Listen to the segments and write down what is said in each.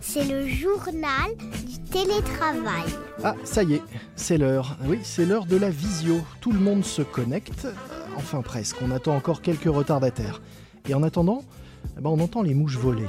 C'est le journal du télétravail. Ah, ça y est, c'est l'heure. Oui, c'est l'heure de la visio. Tout le monde se connecte. Euh, Enfin presque, on attend encore quelques retardataires. Et en attendant, eh ben, on entend les mouches voler.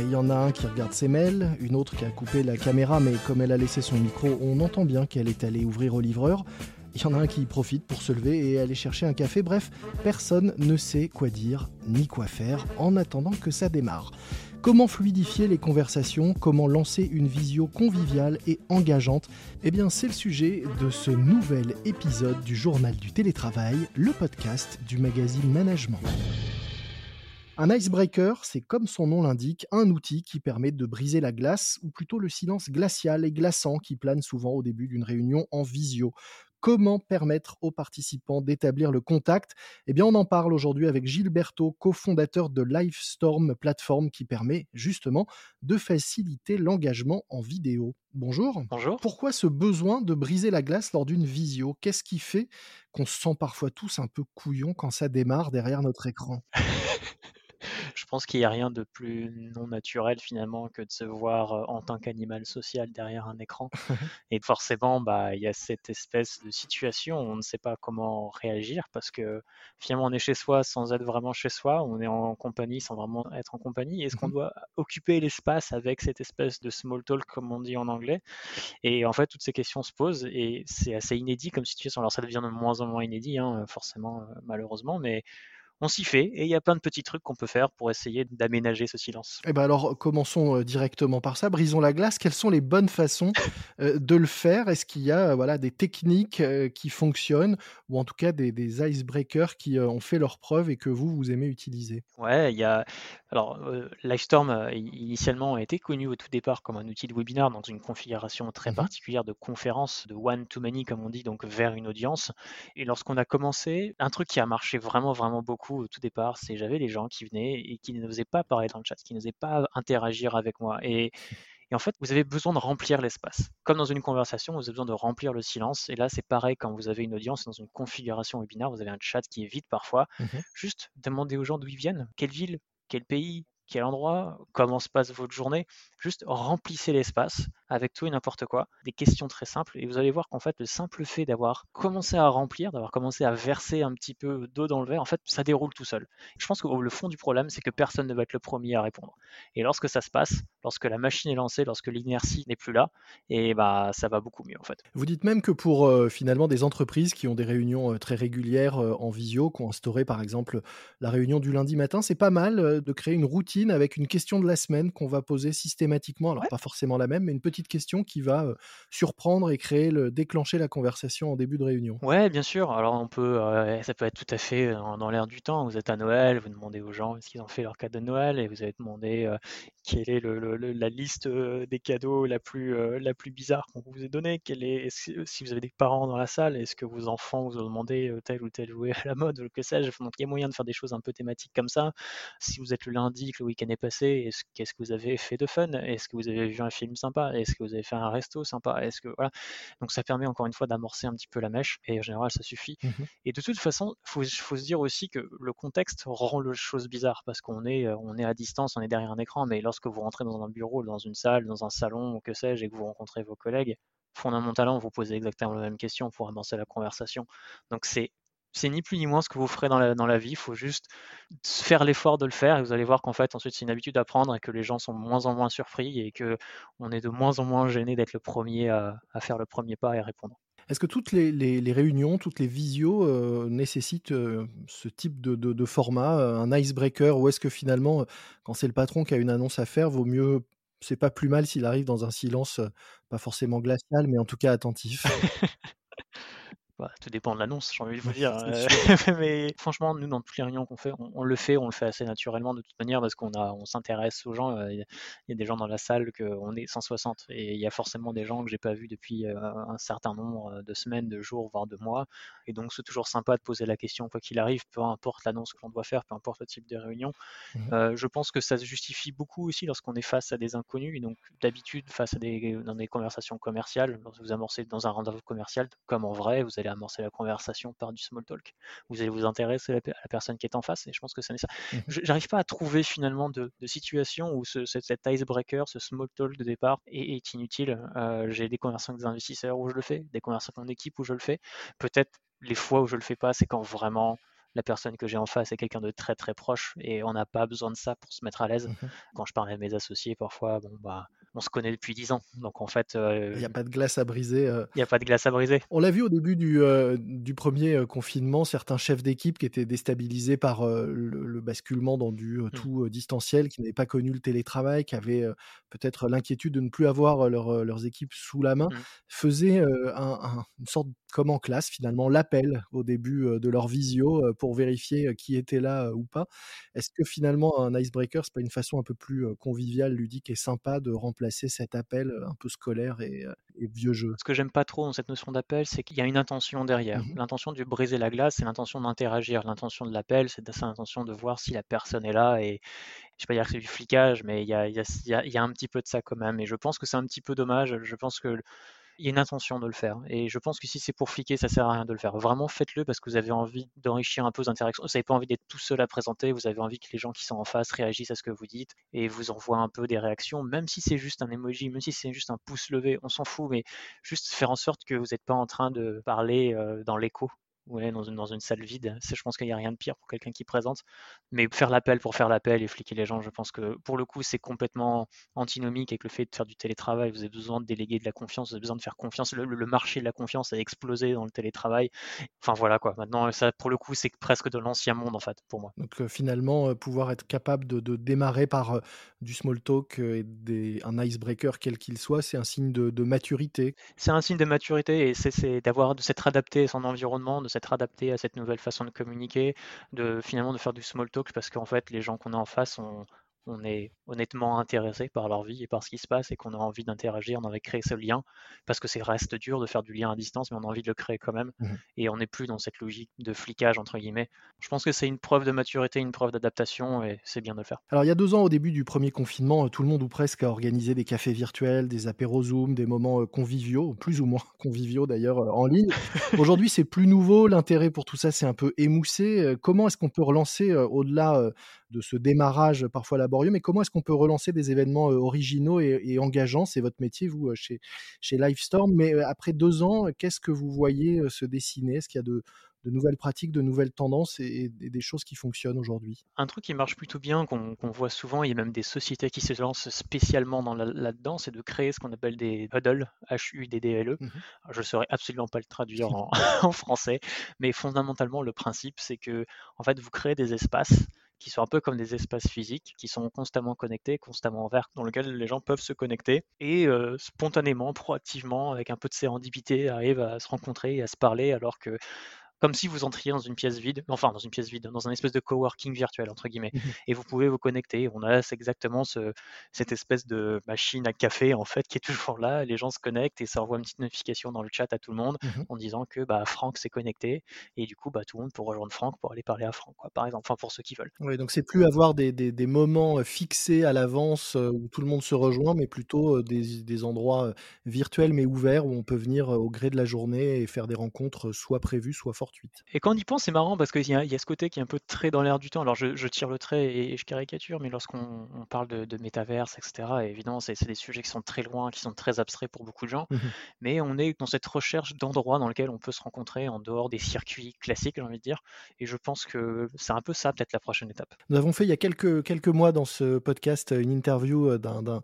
Il y en a un qui regarde ses mails, une autre qui a coupé la caméra, mais comme elle a laissé son micro, on entend bien qu'elle est allée ouvrir au livreur. Il y en a un qui profite pour se lever et aller chercher un café. Bref, personne ne sait quoi dire ni quoi faire en attendant que ça démarre. Comment fluidifier les conversations? Comment lancer une visio conviviale et engageante? Eh bien, c'est le sujet de ce nouvel épisode du Journal du télétravail, le podcast du magazine Management. Un icebreaker, c'est comme son nom l'indique, un outil qui permet de briser la glace, ou plutôt le silence glacial et glaçant qui plane souvent au début d'une réunion en visio. Comment permettre aux participants d'établir le contact Eh bien, on en parle aujourd'hui avec Gilles Berthaud, cofondateur de Livestorm, plateforme qui permet justement de faciliter l'engagement en vidéo. Bonjour. Bonjour. Pourquoi ce besoin de briser la glace lors d'une visio? Qu'est-ce qui fait qu'on se sent parfois tous un peu couillon quand ça démarre derrière notre écran? Je pense qu'il n'y a rien de plus non naturel finalement que de se voir en tant qu'animal social derrière un écran. Et forcément, bah, il y a cette espèce de situation où on ne sait pas comment réagir parce que finalement on est chez soi sans être vraiment chez soi, on est en compagnie sans vraiment être en compagnie. Est-ce qu'on Mhm. doit occuper l'espace avec cette espèce de small talk comme on dit en anglais? Et en fait, toutes ces questions se posent et c'est assez inédit comme situation. Alors ça devient de moins en moins inédit, hein, forcément, malheureusement, mais on s'y fait et il y a plein de petits trucs qu'on peut faire pour essayer d'aménager ce silence. Eh ben alors, commençons euh, directement par ça. Brisons la glace. Quelles sont les bonnes façons euh, de le faire? Est-ce qu'il y a euh, voilà, des techniques qui fonctionnent ou en tout cas des, des icebreakers qui ont fait leur preuve et que vous, vous aimez utiliser? Ouais, il y a alors euh, Livestorm initialement a été connu au tout départ comme un outil de webinar dans une configuration très Mhm. particulière de conférence, de one to many comme on dit, donc vers une audience. Et lorsqu'on a commencé, un truc qui a marché vraiment vraiment beaucoup au tout départ, c'est j'avais des gens qui venaient et qui n'osaient pas parler dans le chat, qui n'osaient pas interagir avec moi. Et Et en fait, vous avez besoin de remplir l'espace. Comme dans une conversation, vous avez besoin de remplir le silence. Et là, c'est pareil quand vous avez une audience dans une configuration webinaire, vous avez un chat qui est vide parfois. Mhm. Juste demandez aux gens d'où ils viennent, quelle ville, quel pays, quel endroit, comment se passe votre journée. Juste remplissez l'espace avec tout et n'importe quoi. Des questions très simples. Et vous allez voir qu'en fait, le simple fait d'avoir commencé à remplir, d'avoir commencé à verser un petit peu d'eau dans le verre, en fait, ça déroule tout seul. Je pense que le fond du problème, c'est que personne ne va être le premier à répondre. Et lorsque ça se passe, lorsque la machine est lancée, lorsque l'inertie n'est plus là, et bah ça va beaucoup mieux en fait. Vous dites même que pour euh, finalement des entreprises qui ont des réunions euh, très régulières euh, en visio, qui ont instauré par exemple la réunion du lundi matin, c'est pas mal de créer une routine avec une question de la semaine qu'on va poser systématiquement. Alors Ouais. pas forcément la même, mais une petite question qui va surprendre et créer le déclencher la conversation en début de réunion. Ouais, bien sûr. Alors on peut, ça peut être tout à fait dans, l'air du temps. Vous êtes à Noël, vous demandez aux gens est-ce qu'ils ont fait leur cadeau de Noël et vous avez demandé quelle est la liste des cadeaux la plus, bizarre qu'on vous ait donnée. Est, est-ce- si vous avez des parents dans la salle, est-ce que vos enfants vous ont demandé tel ou tel jouet à la mode ou que sais-je? Donc il y a moyen de faire des choses un peu thématiques comme ça. Si vous êtes le lundi, que le week-end est passé, est-ce, qu'est-ce que vous avez fait de fun? Est-ce que vous avez vu un film sympa? Est-ce que vous avez fait un resto sympa? Est-ce que voilà. Donc ça permet encore une fois d'amorcer un petit peu la mèche et en général ça suffit. Mhm. Et de toute façon, faut, faut se dire aussi que le contexte rend les choses bizarres parce qu'on est, euh, on est à distance, on est derrière un écran, mais lorsque vous rentrez dans un bureau, dans une salle, dans un salon, ou que sais-je, et que vous rencontrez vos collègues, fondamentalement, vous posez exactement la même question pour avancer la conversation. Donc c'est c'est ni plus ni moins ce que vous ferez dans la, dans la vie, il faut juste faire l'effort de le faire et vous allez voir qu'en fait ensuite c'est une habitude à prendre et que les gens sont de moins en moins surpris et que on est de moins en moins gêné d'être le premier à, à faire le premier pas et répondre. Est-ce que toutes les, les- les réunions, toutes les visios euh, nécessitent euh, ce type de, de- de format, euh, un icebreaker, ou est-ce que finalement, quand c'est le patron qui a une annonce à faire, vaut mieux, c'est pas plus mal s'il arrive dans un silence, pas forcément glacial, mais en tout cas attentif? Bah, tout dépend de l'annonce, j'ai envie de vous dire. euh, mais franchement, nous, dans toutes les réunions qu'on fait, on, on le fait, on le fait assez naturellement de toute manière parce qu'on a, on s'intéresse aux gens. euh, Il y, a- des gens dans la salle que on est 160 et il y a forcément des gens que j'ai pas vus depuis euh, un certain nombre de semaines, de jours, voire de mois. Et donc, c'est toujours sympa de poser la question quoi qu'il arrive, peu importe l'annonce que l'on doit faire, peu importe le type de réunion. Euh, je pense que ça se justifie beaucoup aussi lorsqu'on est face à des inconnus. Et donc, d'habitude, face à des, dans des conversations commerciales, lorsque vous amorcez dans un rendez-vous commercial, comme en vrai, vous allez allez amorcer la conversation par du small talk. Vous allez vous intéresser à la, personne qui est en face, et je pense que c'est ça. Mmh j'arrive pas à trouver finalement de, situation où ce, cet, icebreaker, ce small talk de départ est, inutile. Euh, j'ai des conversations avec des investisseurs où je le fais, des conversations en équipe où je le fais. Peut-être les fois où je le fais pas, c'est quand vraiment la personne que j'ai en face est quelqu'un de très très proche et on n'a pas besoin de ça pour se mettre à l'aise. Mmh quand je parle à mes associés, parfois, bon bah on se connaît depuis 10 ans. Donc en fait. il n'y a pas de glace à briser. Il n'y a pas de glace à briser. On l'a vu au début du, du premier confinement, certains chefs d'équipe qui étaient déstabilisés par le, basculement dans du mmh. tout distanciel, qui n'avaient pas connu le télétravail, qui avaient peut-être l'inquiétude de ne plus avoir leurs équipes sous la main, mmh. faisaient une sorte comme en classe finalement l'appel au début de leur visio pour vérifier qui était là ou pas. Est-ce que finalement un icebreaker c'est pas une façon un peu plus conviviale, ludique et sympa de remplacer cet appel un peu scolaire et, vieux jeu? Ce que j'aime pas trop dans cette notion d'appel, c'est qu'il y a une intention derrière. Mmh l'intention de briser la glace, c'est l'intention d'interagir. L'intention de l'appel, c'est l'intention de voir si la personne est là et je vais pas dire que c'est du flicage, mais il y a, y, a, y a, un petit peu de ça quand même. Et je pense que c'est un petit peu dommage. Je pense que il y a une intention de le faire. Et je pense que si c'est pour fliquer, ça sert à rien de le faire. Vraiment, faites-le parce que vous avez envie d'enrichir un peu vos interactions. Vous n'avez pas envie d'être tout seul à présenter. Vous avez envie que les gens qui sont en face réagissent à ce que vous dites et vous envoient un peu des réactions, même si c'est juste un emoji, même si c'est juste un pouce levé, on s'en fout, mais juste faire en sorte que vous n'êtes pas en train de parler euh, dans l'écho ouais, dans, une, dans une salle vide. Je pense qu'il n'y a rien de pire pour quelqu'un qui présente. Mais faire l'appel pour faire l'appel et fliquer les gens, je pense que pour le coup, c'est complètement antinomique avec le fait de faire du télétravail. Vous avez besoin de déléguer de la confiance, vous avez besoin de faire confiance. Le, marché de la confiance a explosé dans le télétravail. Enfin voilà quoi. Maintenant, ça, pour le coup, c'est presque de l'ancien monde en fait, pour moi. Donc euh, finalement, euh, pouvoir être capable de, démarrer par euh, du small talk et des, un icebreaker quel qu'il soit, c'est un signe de, maturité. C'est un signe de maturité et c'est d'avoir de s'être adapté à son environnement, de être adapté à cette nouvelle façon de communiquer, de finalement de faire du small talk parce qu'en fait les gens qu'on a en face ont, on est honnêtement intéressé par leur vie et par ce qui se passe et qu'on a envie d'interagir, on a envie de créer ce lien, parce que c'est reste dur de faire du lien à distance, mais on a envie de le créer quand même, mmh et on n'est plus dans cette logique de flicage, entre guillemets. Je pense que c'est une preuve de maturité, une preuve d'adaptation, et c'est bien de le faire. Alors il y a deux ans, au début du premier confinement, tout le monde ou presque a organisé des cafés virtuels, des apéros Zoom, des moments euh, conviviaux, plus ou moins conviviaux d'ailleurs, euh, en ligne. Aujourd'hui, c'est plus nouveau, l'intérêt pour tout ça c'est un peu émoussé. Euh, comment est-ce qu'on peut relancer, au-delà de ce démarrage parfois laborieux, mais comment est-ce qu'on peut relancer des événements originaux et, engageants? C'est votre métier, vous, chez, chez Livestorm. Mais après deux ans, qu'est-ce que vous voyez se dessiner? Est-ce qu'il y a de, nouvelles pratiques, de nouvelles tendances et, des choses qui fonctionnent aujourd'hui? Un truc qui marche plutôt bien, qu'on voit souvent, il y a même des sociétés qui se lancent spécialement dans là-dedans, c'est de créer ce qu'on appelle des huddles, H-U-D-D-L-E. Mmh je ne saurais absolument pas le traduire en, en français, mais fondamentalement, le principe, c'est que en fait, vous créez des espaces qui sont un peu comme des espaces physiques, qui sont constamment connectés, constamment ouverts, dans lesquels les gens peuvent se connecter et euh, spontanément, proactivement, avec un peu de sérendipité, arrivent à se rencontrer et à se parler, alors que comme si vous entriez dans une pièce vide, enfin dans une pièce vide, dans un espèce de coworking virtuel entre guillemets, mmh et vous pouvez vous connecter. On a exactement ce, cette espèce de machine à café en fait qui est toujours là. Les gens se connectent et ça envoie une petite notification dans le chat à tout le monde mmh en disant que bah, Franck s'est connecté et du coup bah, tout le monde peut rejoindre Franck pour aller parler à Franck, quoi, par exemple, enfin pour ceux qui veulent. Oui, donc c'est plus avoir des, des, des moments fixés à l'avance où tout le monde se rejoint, mais plutôt des, des endroits virtuels mais ouverts où on peut venir au gré de la journée et faire des rencontres soit prévues, soit et quand on y pense, c'est marrant parce qu'il y, a ce côté qui est un peu très dans l'air du temps. Alors je, tire le trait et, je caricature, mais lorsqu'on parle de, métaverse, etc., évidemment, c'est des sujets qui sont très loin, qui sont très abstraits pour beaucoup de gens. Mmh mais on est dans cette recherche d'endroits dans lesquels on peut se rencontrer en dehors des circuits classiques, j'ai envie de dire. Et je pense que c'est un peu ça, peut-être la prochaine étape. Nous avons fait il y a quelques, quelques mois dans ce podcast une interview euh, d'un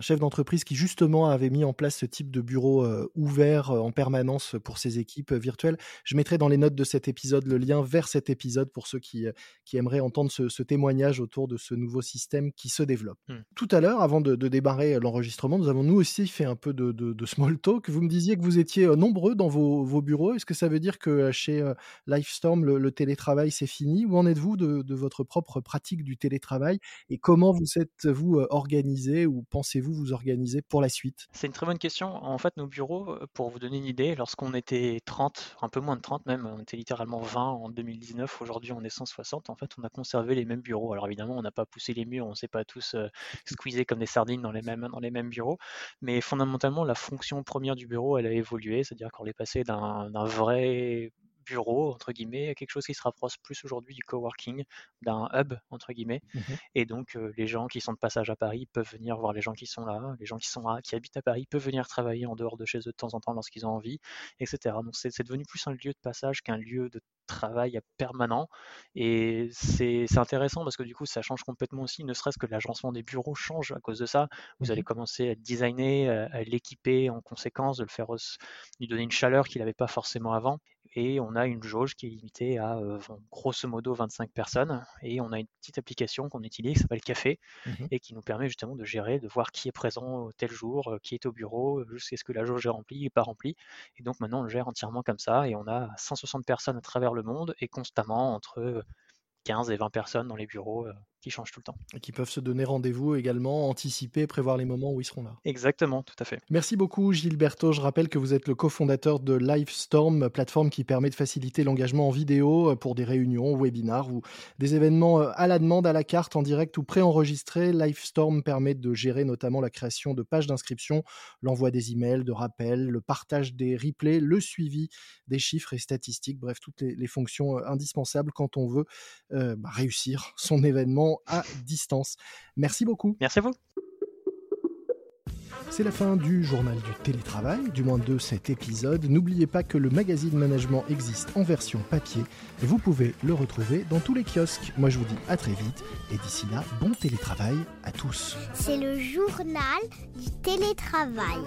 chef d'entreprise qui justement avait mis en place ce type de bureau euh, ouvert euh, en permanence pour ses équipes virtuelles. Je mettrai dans les notes de cet épisode le lien vers cet épisode pour ceux qui, euh, qui aimeraient entendre ce, témoignage autour de ce nouveau système qui se développe. Mmh. Tout à l'heure, avant de, démarrer l'enregistrement, nous avons nous aussi fait un peu de, small talk. Vous me disiez que vous étiez euh, nombreux dans vos, bureaux. Est-ce que ça veut dire que euh, chez Lifestorm, le, télétravail, c'est fini? Où en êtes-vous de, votre propre pratique du télétravail? Et comment vous êtes-vous organisé ou pensez-vous vous organiser pour la suite? C'est une très bonne question. En fait, nos bureaux, pour vous donner une idée, lorsqu'on était 30, un peu moins de 30 même, on était littéralement 20 en 2019, aujourd'hui on est 160. En fait, on a conservé les mêmes bureaux. Alors évidemment, on n'a pas poussé les murs, on ne s'est pas tous euh, squeezés comme des sardines dans les, mêmes, dans les mêmes bureaux. Mais fondamentalement, la fonction première du bureau, elle a évolué. C'est-à-dire qu'on est passé d'un vrai bureau, entre guillemets, quelque chose qui se rapproche plus aujourd'hui du coworking, d'un hub, entre guillemets. Mmh Et donc, les gens qui sont de passage à Paris peuvent venir voir les gens qui sont là, les gens qui sont là, qui habitent à Paris peuvent venir travailler en dehors de chez eux de temps en temps lorsqu'ils ont envie, etc. Donc, c'est devenu plus un lieu de passage qu'un lieu de travail permanent. Et c'est intéressant parce que du coup, ça change complètement aussi, ne serait-ce que l'agencement des bureaux change à cause de ça. Vous mmh allez commencer à designer, à, l'équiper en conséquence, de le faire lui donner une chaleur qu'il n'avait pas forcément avant et on a une jauge qui est limitée à grosso modo 25 personnes et on a une petite application qu'on utilise qui s'appelle Café mmh et qui nous permet justement de gérer, de voir qui est présent tel jour, qui est au bureau, jusqu'à ce que la jauge est remplie ou pas remplie. Et donc maintenant on le gère entièrement comme ça et on a 160 personnes à travers le monde et constamment entre 15 et 20 personnes dans les bureaux qui changent tout le temps. Et qui peuvent se donner rendez-vous également, anticiper, prévoir les moments où ils seront là. Exactement, tout à fait. Merci beaucoup Gilberto. Je rappelle que vous êtes le cofondateur de Livestorm, plateforme qui permet de faciliter l'engagement en vidéo euh, pour des réunions, webinars ou des événements euh, à la demande, à la carte, en direct ou préenregistrés. Livestorm permet de gérer notamment la création de pages d'inscription, l'envoi des emails, de rappels, le partage des replays, le suivi des chiffres et statistiques, bref, toutes les, fonctions euh, indispensables quand on veut bah, réussir son événement à distance. Merci beaucoup. Merci à vous. C'est la fin du journal du télétravail, du moins de cet épisode. N'oubliez pas que le magazine Management existe en version papier et vous pouvez le retrouver dans tous les kiosques. Moi je vous dis à très vite et d'ici là, bon télétravail à tous. C'est le journal du télétravail.